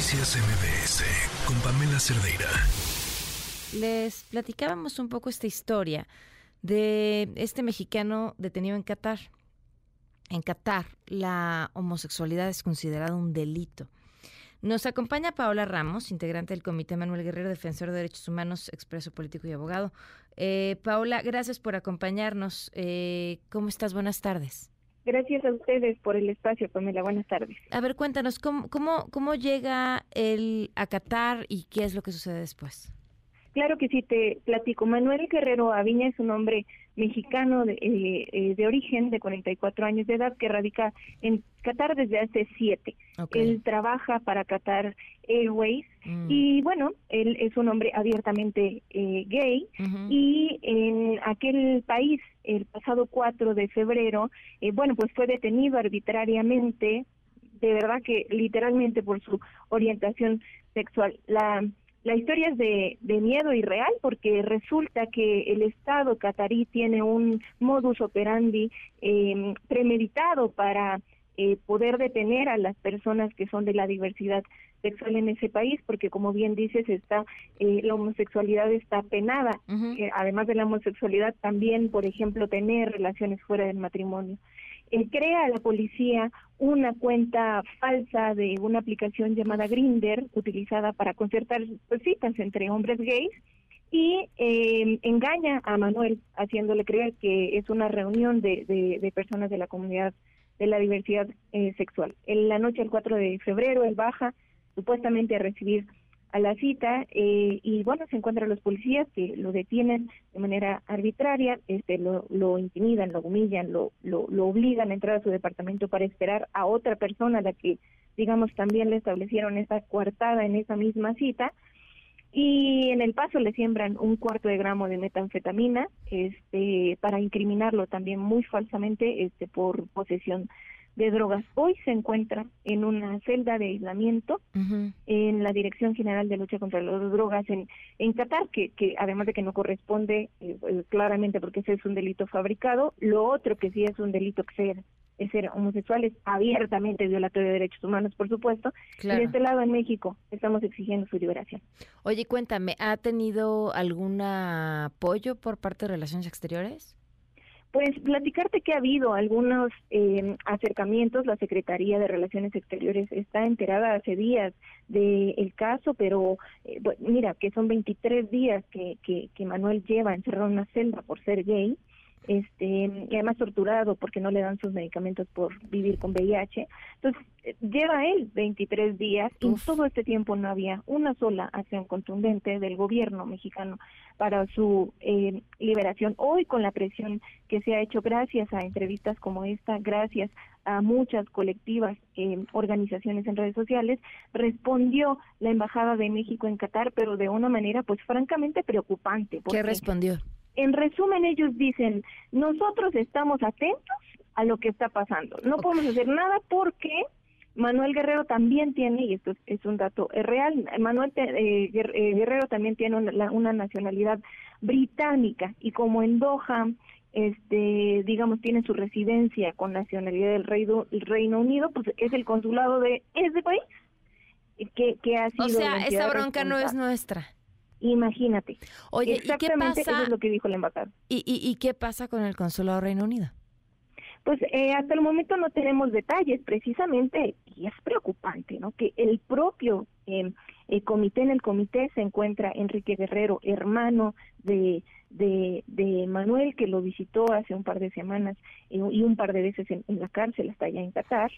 Noticias MBS con Pamela Cerdeira. Les platicábamos un poco esta historia de este mexicano detenido en Qatar. En Qatar, la homosexualidad es considerada un delito. Nos acompaña Paola Ramos, integrante del Comité Manuel Guerrero, defensor de derechos humanos, expreso político y abogado. Eh, Paola, gracias por acompañarnos. Eh, ¿Cómo estás? Buenas tardes. Gracias a ustedes por el espacio, Pamela. Buenas tardes. A ver, cuéntanos, ¿cómo, cómo, cómo llega él a Qatar y qué es lo que sucede después? Claro que sí, te platico. Manuel Guerrero Aviña es un hombre mexicano de, eh, eh, de, origen, de 44 años de edad, que radica en Qatar desde hace siete. Él trabaja para Qatar Airways mm. y bueno, él es un hombre abiertamente eh, gay y en aquel país, el pasado 4 de febrero, bueno, pues fue detenido arbitrariamente, de verdad que literalmente por su orientación sexual. La la historia es de, de, miedo y real porque resulta que el Estado catarí tiene un modus operandi eh, premeditado para eh, poder detener a las personas que son de la diversidad sexual en ese país, porque como bien dices, está eh, la homosexualidad está penada. además de la homosexualidad, también, por ejemplo, tener relaciones fuera del matrimonio eh, crea la policía una cuenta falsa de una aplicación llamada Grinder, utilizada para concertar pues, citas entre hombres gays, y eh, engaña a Manuel, haciéndole creer que es una reunión de, de, personas de la comunidad de la diversidad eh, sexual. En la noche del 4 de febrero, él baja supuestamente a recibir a la cita eh, y bueno se encuentran los policías que lo detienen de manera arbitraria este lo, lo intimidan lo humillan lo, lo, obligan a entrar a su departamento para esperar a otra persona a la que digamos también le establecieron esa coartada en esa misma cita. Y en el paso le siembran un cuarto de gramo de metanfetamina este para incriminarlo también muy falsamente este por posesión de Drogas. Hoy se encuentra en una celda de aislamiento en la Dirección General de Lucha contra las Drogas en, en Qatar, que, que además de que no corresponde eh, eh, claramente porque ese es un delito fabricado, lo otro que sí es un delito que ser es ser homosexuales abiertamente violatorio de derechos humanos, por supuesto. Y de este lado, en México, estamos exigiendo su liberación. Oye, cuéntame, ¿ha tenido algún apoyo por parte de Relaciones Exteriores? Pues platicarte que ha habido algunos eh, acercamientos, la Secretaría de Relaciones Exteriores está enterada hace días del caso, pero eh, mira, que son 23 días que, que, Manuel lleva encerrado en una celda por ser gay, este y además torturado porque no le dan sus medicamentos por vivir con VIH. Entonces, eh, lleva él 23 días y todo este tiempo no había una sola acción contundente del gobierno mexicano para su eh, liberación. Hoy con la presión que se ha hecho gracias a entrevistas como esta, gracias a muchas colectivas, eh, organizaciones en redes sociales, respondió la Embajada de México en Qatar, pero de una manera pues francamente preocupante. ¿Qué respondió? En resumen, ellos dicen, nosotros estamos atentos a lo que está pasando. No podemos hacer nada porque Manuel Guerrero también tiene, y esto es, un dato real, Manuel eh, eh, Guerrero también tiene una, nacionalidad británica y como en Doha, este, digamos, tiene su residencia con nacionalidad del Reino, Reino Unido, pues es el consulado de ese país que, que ha sido... O sea, esa bronca no es nuestra. Imagínate. Oye, ¿y qué pasa? Eso es lo que dijo el embajador. ¿Y, y, qué pasa con el consulado Reino Unido? Pues eh, hasta el momento no tenemos detalles, precisamente, y es preocupante, ¿no? Que el propio eh, comité, en el comité se encuentra Enrique Guerrero, hermano de, de, de Manuel, que lo visitó hace un par de semanas eh, y un par de veces en, en la cárcel, hasta allá en Qatar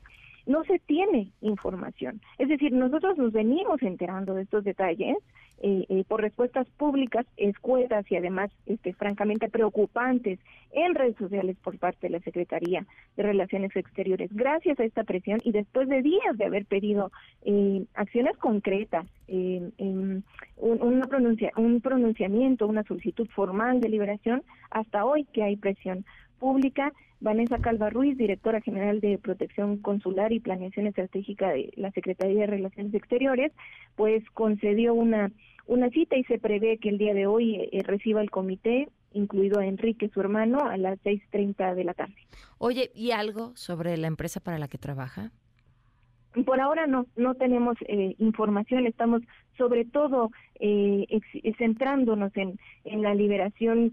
no se tiene información. Es decir, nosotros nos venimos enterando de estos detalles eh, eh, por respuestas públicas, escuetas y además, este, francamente, preocupantes en redes sociales por parte de la Secretaría de Relaciones Exteriores. Gracias a esta presión y después de días de haber pedido eh, acciones concretas, un, una pronuncia, un pronunciamiento, una solicitud formal de liberación, hasta hoy que hay presión pública, Vanessa Calva Ruiz, directora general de Protección Consular y Planeación Estratégica de la Secretaría de Relaciones Exteriores, pues concedió una una cita y se prevé que el día de hoy eh, reciba el comité, incluido a Enrique, su hermano, a las 6.30 de la tarde. Oye, ¿y algo sobre la empresa para la que trabaja? Por ahora no, no tenemos eh, información, estamos sobre todo eh, centrándonos en, en la liberación,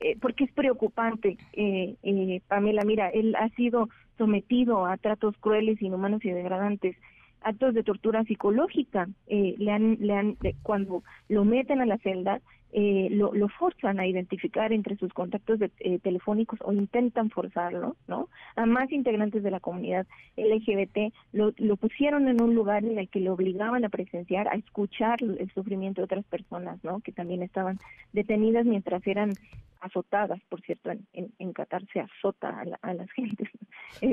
eh, porque es preocupante, eh, eh, Pamela, mira, él ha sido sometido a tratos crueles, inhumanos y degradantes actos de tortura psicológica, eh, le han, le han, cuando lo meten a la celda, eh, lo, lo forzan a identificar entre sus contactos de, eh, telefónicos o intentan forzarlo, ¿no? A más integrantes de la comunidad LGBT lo, lo pusieron en un lugar en el que le obligaban a presenciar, a escuchar el sufrimiento de otras personas, ¿no? Que también estaban detenidas mientras eran azotadas, por cierto, en, en, Qatar se azota a, a las gentes.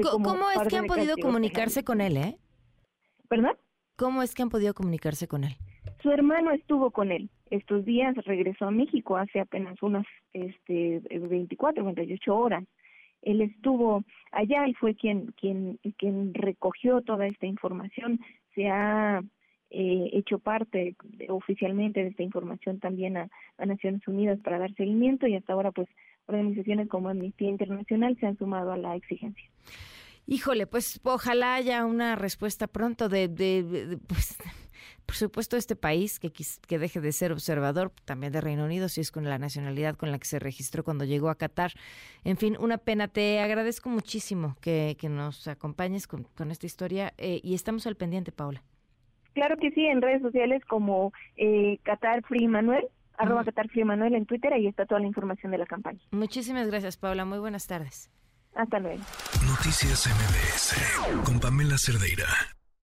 ¿Cómo es que han podido comunicarse con él, eh? ¿Verdad? ¿Cómo es que han podido comunicarse con él? Su hermano estuvo con él. Estos días regresó a México hace apenas unas este, 24, 28 horas. Él estuvo allá y fue quien, quien, quien recogió toda esta información. Se ha eh, hecho parte oficialmente de esta información también a, a, Naciones Unidas para dar seguimiento y hasta ahora pues organizaciones como Amnistía Internacional se han sumado a la exigencia. Híjole, pues ojalá haya una respuesta pronto de, de, pues, por supuesto, este país que, que deje de ser observador, también de Reino Unido, si es con la nacionalidad con la que se registró cuando llegó a Qatar. En fin, una pena. Te agradezco muchísimo que, que nos acompañes con, con esta historia eh, y estamos al pendiente, Paula. Claro que sí, en redes sociales como eh, Qatar Free Manuel, arroba Qatar Free Manuel en Twitter, ahí está toda la información de la campaña. Muchísimas gracias, Paula. Muy buenas tardes. Hasta luego. Noticias MBS con Pamela Cerdeira.